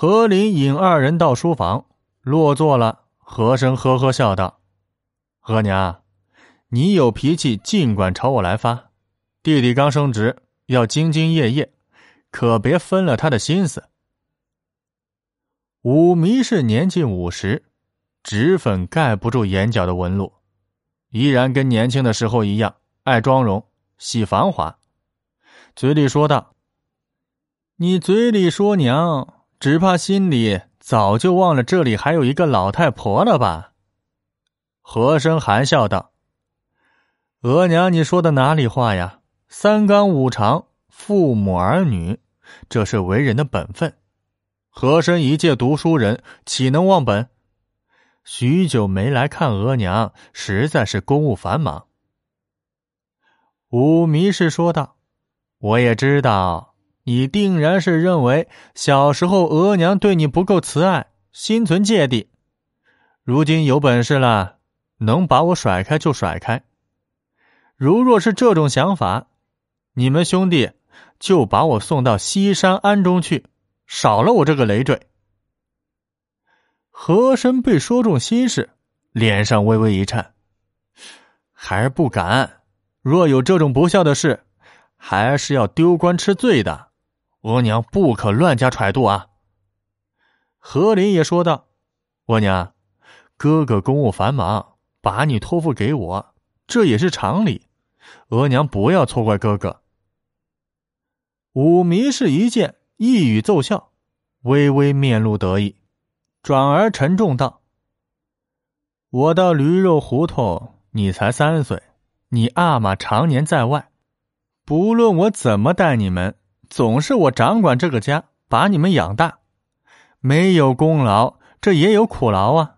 何林引二人到书房，落座了。和珅呵呵笑道：“额娘，你有脾气尽管朝我来发。弟弟刚升职，要兢兢业业，可别分了他的心思。”武迷是年近五十，脂粉盖不住眼角的纹路，依然跟年轻的时候一样爱妆容、喜繁华，嘴里说道：“你嘴里说娘，只怕心里早就忘了这里还有一个老太婆了吧？”和珅含笑道：“额娘，你说的哪里话呀？三纲五常，父母儿女，这是为人的本分。”和珅一介读书人，岂能忘本？许久没来看额娘，实在是公务繁忙。武迷氏说道：“我也知道，你定然是认为小时候额娘对你不够慈爱，心存芥蒂。如今有本事了，能把我甩开就甩开。如若是这种想法，你们兄弟就把我送到西山庵中去。”少了我这个累赘。和珅被说中心事，脸上微微一颤，孩儿不敢。若有这种不孝的事，孩儿是要丢官吃罪的。额娘不可乱加揣度啊。何林也说道：“额娘，哥哥公务繁忙，把你托付给我，这也是常理。额娘不要错怪哥哥。”武迷是一见。一语奏效，微微面露得意，转而沉重道：“我到驴肉胡同，你才三岁，你阿玛常年在外，不论我怎么待你们，总是我掌管这个家，把你们养大，没有功劳，这也有苦劳啊。”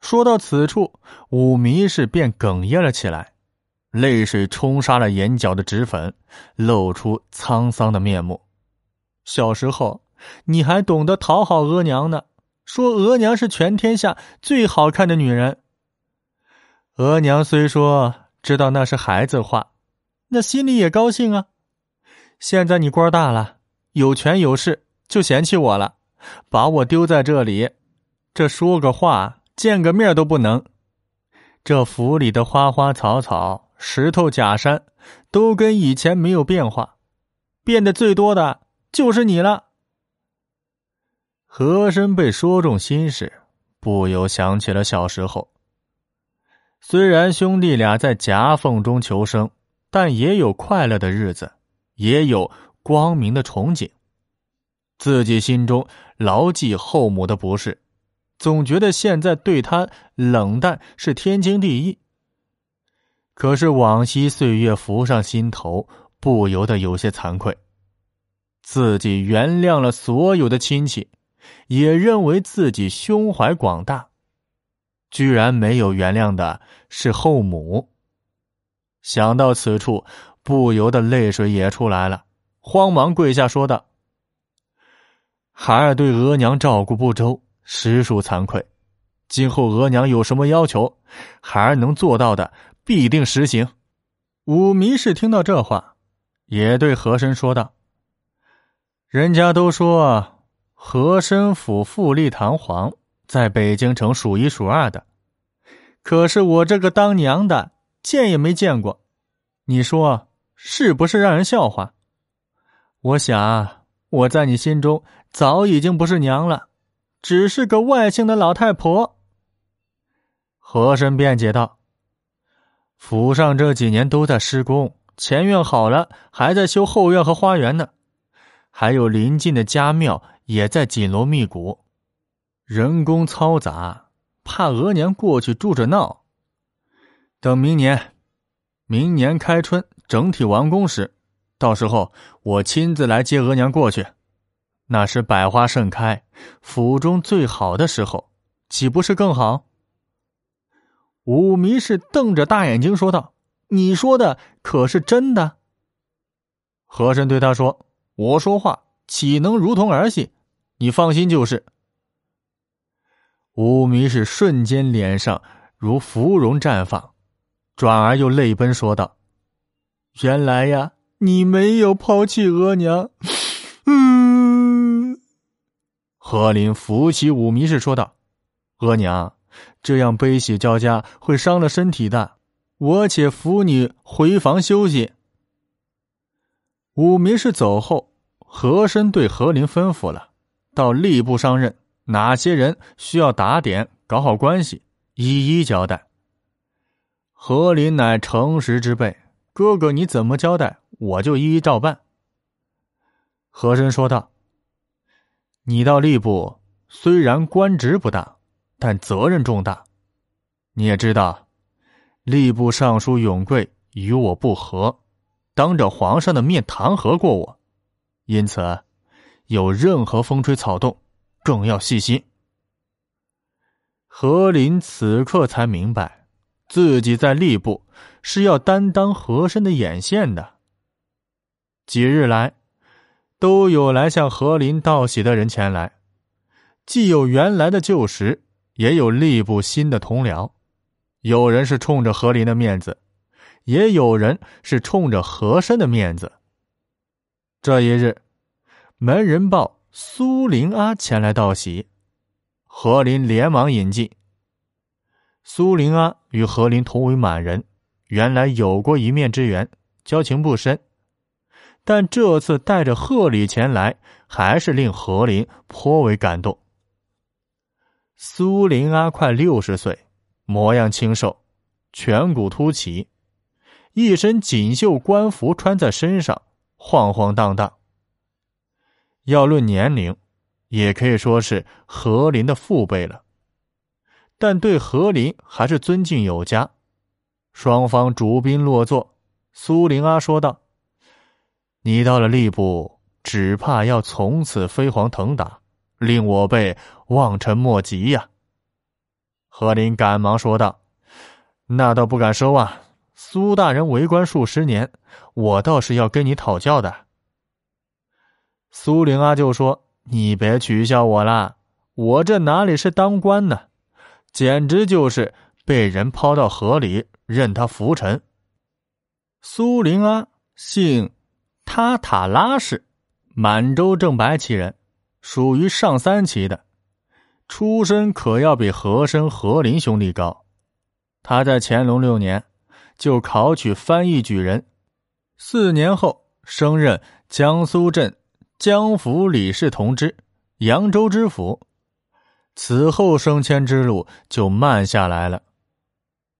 说到此处，武迷氏便哽咽了起来，泪水冲刷了眼角的脂粉，露出沧桑的面目。小时候，你还懂得讨好额娘呢，说额娘是全天下最好看的女人。额娘虽说知道那是孩子话，那心里也高兴啊。现在你官大了，有权有势，就嫌弃我了，把我丢在这里，这说个话、见个面都不能。这府里的花花草草、石头假山，都跟以前没有变化，变得最多的。就是你了。和珅被说中心事，不由想起了小时候。虽然兄弟俩在夹缝中求生，但也有快乐的日子，也有光明的憧憬。自己心中牢记后母的不是，总觉得现在对他冷淡是天经地义。可是往昔岁月浮上心头，不由得有些惭愧。自己原谅了所有的亲戚，也认为自己胸怀广大，居然没有原谅的是后母。想到此处，不由得泪水也出来了，慌忙跪下说道：“孩儿对额娘照顾不周，实属惭愧。今后额娘有什么要求，孩儿能做到的，必定实行。”武迷氏听到这话，也对和珅说道。人家都说和珅府富丽堂皇，在北京城数一数二的。可是我这个当娘的见也没见过，你说是不是让人笑话？我想我在你心中早已经不是娘了，只是个外姓的老太婆。和珅辩解道：“府上这几年都在施工，前院好了，还在修后院和花园呢。”还有邻近的家庙也在紧锣密鼓，人工嘈杂，怕额娘过去住着闹。等明年，明年开春整体完工时，到时候我亲自来接额娘过去。那时百花盛开，府中最好的时候，岂不是更好？武迷是瞪着大眼睛说道：“你说的可是真的？”和珅对他说。我说话岂能如同儿戏？你放心就是。乌迷是瞬间脸上如芙蓉绽放，转而又泪奔说道：“原来呀，你没有抛弃额娘。”嗯。何林扶起武迷氏说道：“额娘，这样悲喜交加会伤了身体的，我且扶你回房休息。”武迷氏走后，和珅对何林吩咐了：“到吏部上任，哪些人需要打点，搞好关系，一一交代。”何林乃诚实之辈，哥哥你怎么交代，我就一一照办。和珅说道：“你到吏部，虽然官职不大，但责任重大。你也知道，吏部尚书永贵与我不和。”当着皇上的面弹劾过我，因此有任何风吹草动，更要细心。何林此刻才明白，自己在吏部是要担当和珅的眼线的。几日来，都有来向何林道喜的人前来，既有原来的旧识，也有吏部新的同僚，有人是冲着何林的面子。也有人是冲着和珅的面子。这一日，门人报苏林阿前来道喜，何林连忙引进。苏林阿与何林同为满人，原来有过一面之缘，交情不深，但这次带着贺礼前来，还是令何林颇为感动。苏林阿快六十岁，模样清瘦，颧骨凸起。一身锦绣官服穿在身上，晃晃荡荡。要论年龄，也可以说是何林的父辈了。但对何林还是尊敬有加。双方主宾落座，苏林阿说道：“你到了吏部，只怕要从此飞黄腾达，令我辈望尘莫及呀。”何林赶忙说道：“那倒不敢收啊。”苏大人为官数十年，我倒是要跟你讨教的。苏玲阿就说：“你别取笑我啦，我这哪里是当官呢，简直就是被人抛到河里，任他浮沉。”苏林阿姓塔塔拉氏，满洲正白旗人，属于上三旗的，出身可要比和珅、和林兄弟高。他在乾隆六年。就考取翻译举人，四年后升任江苏镇江府理事同知、扬州知府。此后升迁之路就慢下来了。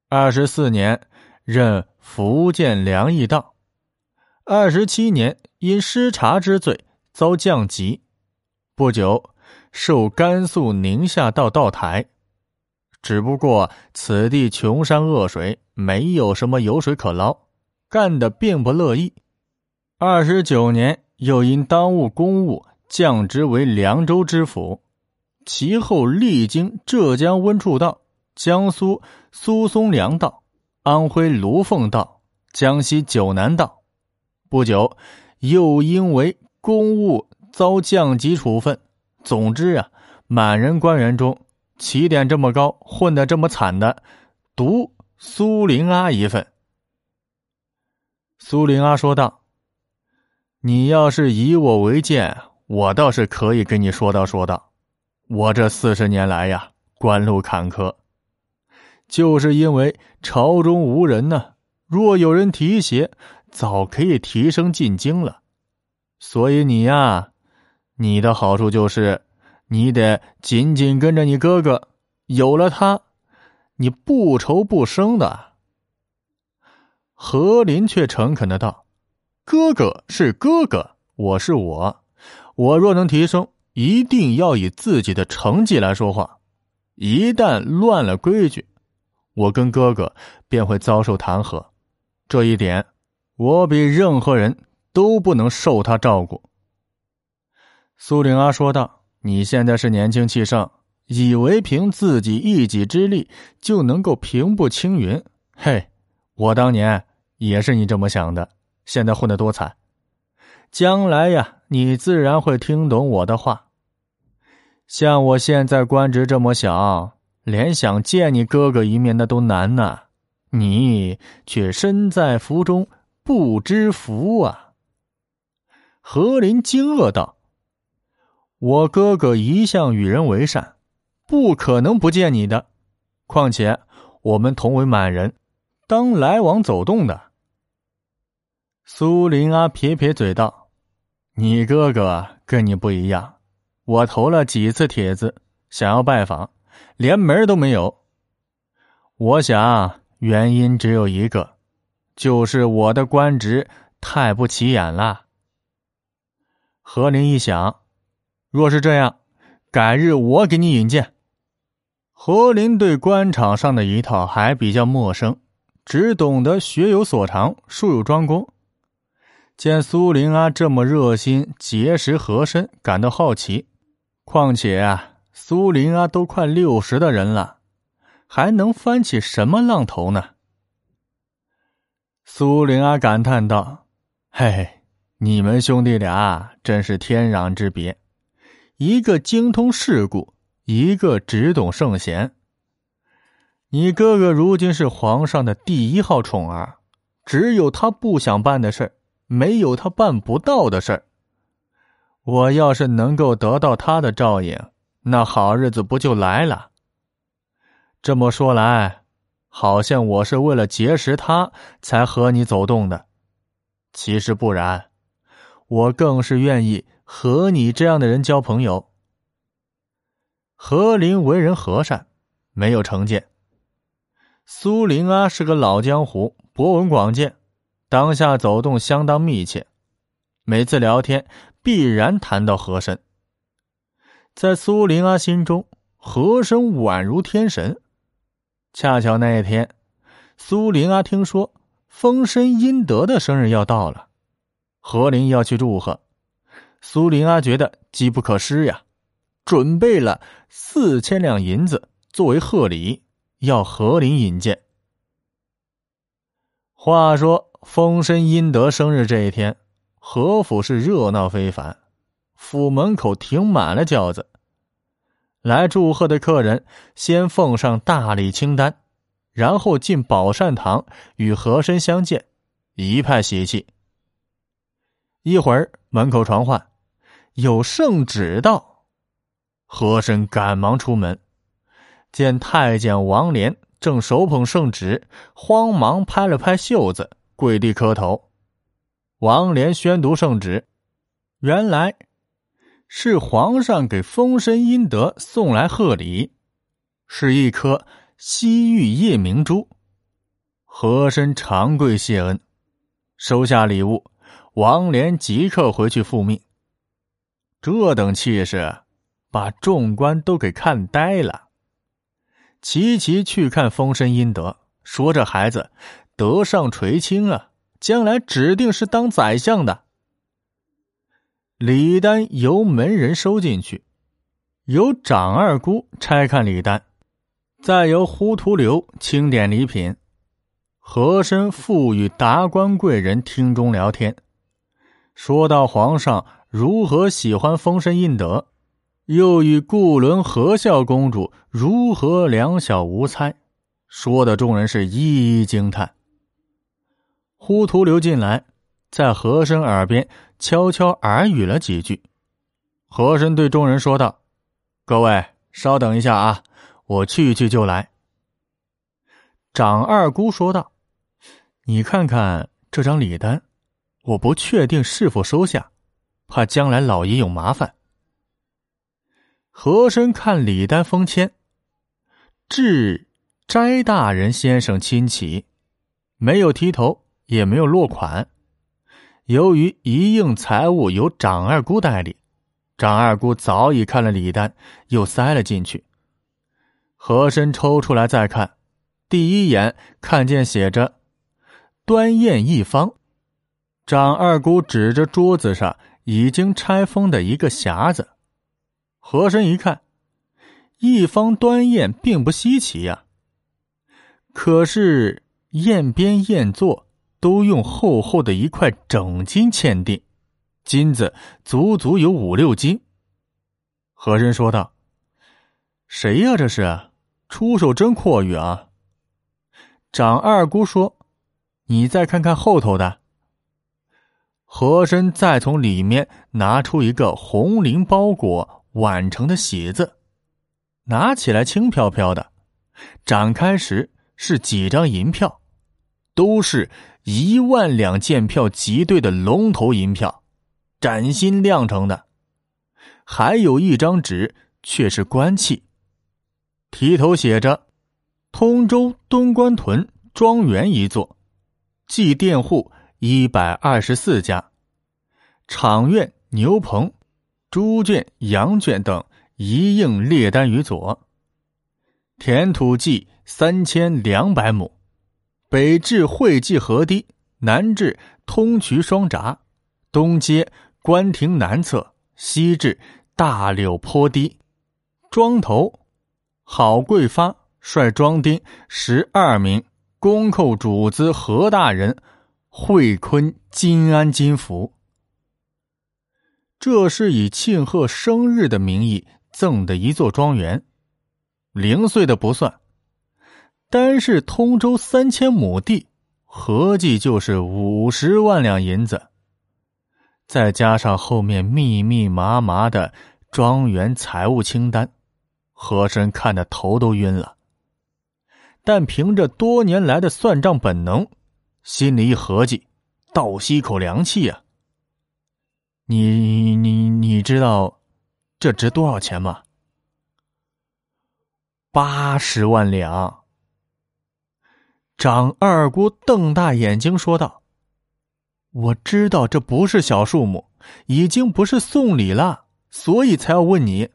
二十四年任福建粮驿道，二十七年因失察之罪遭降级，不久受甘肃宁夏道道台。只不过此地穷山恶水，没有什么油水可捞，干的并不乐意。二十九年，又因当务公务降职为凉州知府，其后历经浙江温处道、江苏苏松良道、安徽卢凤道、江西九南道，不久又因为公务遭降级处分。总之啊，满人官员中。起点这么高，混得这么惨的，独苏玲阿一份。苏玲阿说道：“你要是以我为鉴，我倒是可以跟你说道说道。我这四十年来呀，官路坎坷，就是因为朝中无人呢。若有人提携，早可以提升进京了。所以你呀，你的好处就是。”你得紧紧跟着你哥哥，有了他，你不愁不生的。何林却诚恳的道：“哥哥是哥哥，我是我，我若能提升，一定要以自己的成绩来说话。一旦乱了规矩，我跟哥哥便会遭受弹劾。这一点，我比任何人都不能受他照顾。”苏玲阿说道。你现在是年轻气盛，以为凭自己一己之力就能够平步青云？嘿，我当年也是你这么想的。现在混得多惨，将来呀，你自然会听懂我的话。像我现在官职这么小，连想见你哥哥一面那都难呐，你却身在福中不知福啊！何林惊愕道。我哥哥一向与人为善，不可能不见你的。况且我们同为满人，当来往走动的。”苏林阿撇撇嘴道：“你哥哥跟你不一样，我投了几次帖子，想要拜访，连门都没有。我想原因只有一个，就是我的官职太不起眼了。”何林一想，若是这样，改日我给你引荐。何林对官场上的一套还比较陌生，只懂得学有所长，术有专攻。见苏林阿这么热心结识和珅，感到好奇。况且啊，苏林啊都快六十的人了，还能翻起什么浪头呢？苏林啊感叹道：“嘿嘿。”你们兄弟俩真是天壤之别，一个精通世故，一个只懂圣贤。你哥哥如今是皇上的第一号宠儿，只有他不想办的事儿，没有他办不到的事儿。我要是能够得到他的照应，那好日子不就来了？这么说来，好像我是为了结识他才和你走动的，其实不然。我更是愿意和你这样的人交朋友。何林为人和善，没有成见。苏林啊是个老江湖，博闻广见，当下走动相当密切，每次聊天必然谈到和珅。在苏林阿心中，和珅宛如天神。恰巧那一天，苏林阿听说丰绅殷德的生日要到了。何林要去祝贺，苏林阿觉得机不可失呀，准备了四千两银子作为贺礼，要何林引荐。话说丰绅殷德生日这一天，何府是热闹非凡，府门口停满了轿子。来祝贺的客人先奉上大礼清单，然后进宝善堂与和珅相见，一派喜气。一会儿，门口传唤，有圣旨到。和珅赶忙出门，见太监王连正手捧圣旨，慌忙拍了拍袖子，跪地磕头。王连宣读圣旨，原来是皇上给封神阴德送来贺礼，是一颗西域夜明珠。和珅长跪谢恩，收下礼物。王连即刻回去复命。这等气势，把众官都给看呆了。齐齐去看封神阴德，说：“这孩子德上垂青啊，将来指定是当宰相的。”礼单由门人收进去，由长二姑拆看礼单，再由胡图留清点礼品。和珅赋予达官贵人厅中聊天。说到皇上如何喜欢丰绅殷德，又与顾伦和孝公主如何两小无猜，说的众人是一一惊叹。呼图留进来，在和珅耳边悄悄耳语了几句。和珅对众人说道：“各位稍等一下啊，我去去就来。”长二姑说道：“你看看这张礼单。”我不确定是否收下，怕将来老爷有麻烦。和珅看礼单封签，致斋大人先生亲启，没有提头，也没有落款。由于一应财物由长二姑代理，长二姑早已看了礼单，又塞了进去。和珅抽出来再看，第一眼看见写着“端砚一方”。长二姑指着桌子上已经拆封的一个匣子，和珅一看，一方端砚并不稀奇呀。可是砚边砚座都用厚厚的一块整金嵌定，金子足足有五六斤。和珅说道：“谁呀？这是出手真阔裕啊！”长二姑说：“你再看看后头的。”和珅再从里面拿出一个红绫包裹、挽成的喜字，拿起来轻飘飘的，展开时是几张银票，都是一万两件票集兑的龙头银票，崭新亮成的。还有一张纸，却是官契，题头写着“通州东关屯庄园一座，计佃户一百二十四家，场院牛棚。”猪圈、羊圈等一应列单于左。田土计三千两百亩，北至会稽河堤，南至通衢双闸，东接关亭南侧，西至大柳坡堤。庄头郝贵发率庄丁十二名，公寇主子何大人，会坤金安金福。这是以庆贺生日的名义赠的一座庄园，零碎的不算，单是通州三千亩地，合计就是五十万两银子。再加上后面密密麻麻的庄园财务清单，和珅看得头都晕了。但凭着多年来的算账本能，心里一合计，倒吸一口凉气呀。你你你知道这值多少钱吗？八十万两。长二姑瞪大眼睛说道：“我知道这不是小数目，已经不是送礼了，所以才要问你。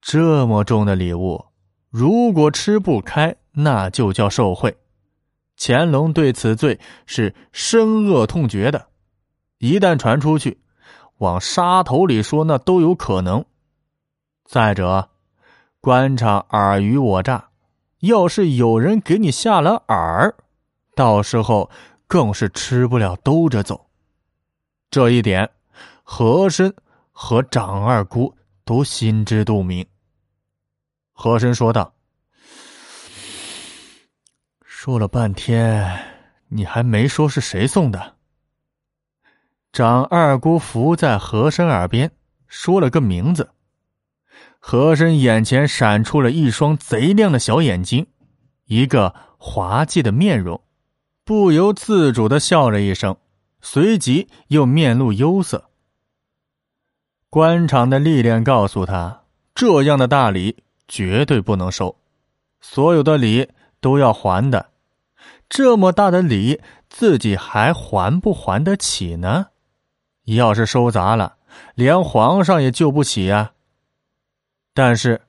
这么重的礼物，如果吃不开，那就叫受贿。乾隆对此罪是深恶痛绝的。”一旦传出去，往沙头里说，那都有可能。再者，官场尔虞我诈，要是有人给你下了饵，到时候更是吃不了兜着走。这一点，和珅和长二姑都心知肚明。和珅说道：“说了半天，你还没说是谁送的。”长二姑伏在和珅耳边说了个名字，和珅眼前闪出了一双贼亮的小眼睛，一个滑稽的面容，不由自主的笑了一声，随即又面露忧色。官场的历练告诉他，这样的大礼绝对不能收，所有的礼都要还的，这么大的礼，自己还还不还得起呢？要是收砸了，连皇上也救不起呀。但是，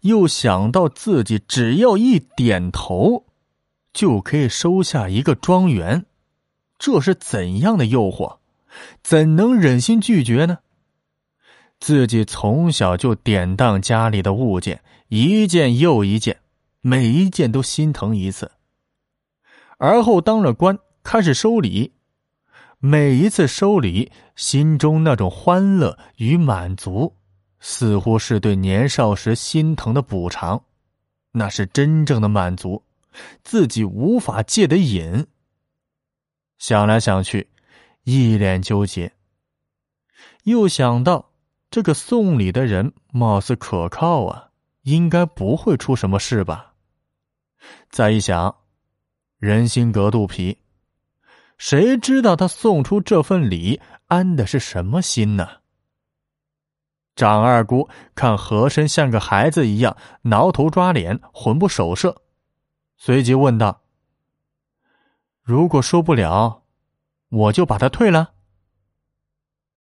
又想到自己只要一点头，就可以收下一个庄园，这是怎样的诱惑？怎能忍心拒绝呢？自己从小就典当家里的物件，一件又一件，每一件都心疼一次。而后当了官，开始收礼。每一次收礼，心中那种欢乐与满足，似乎是对年少时心疼的补偿，那是真正的满足，自己无法戒的瘾。想来想去，一脸纠结。又想到这个送礼的人貌似可靠啊，应该不会出什么事吧。再一想，人心隔肚皮。谁知道他送出这份礼安的是什么心呢？张二姑看和珅像个孩子一样挠头抓脸，魂不守舍，随即问道：“如果说不了，我就把他退了。”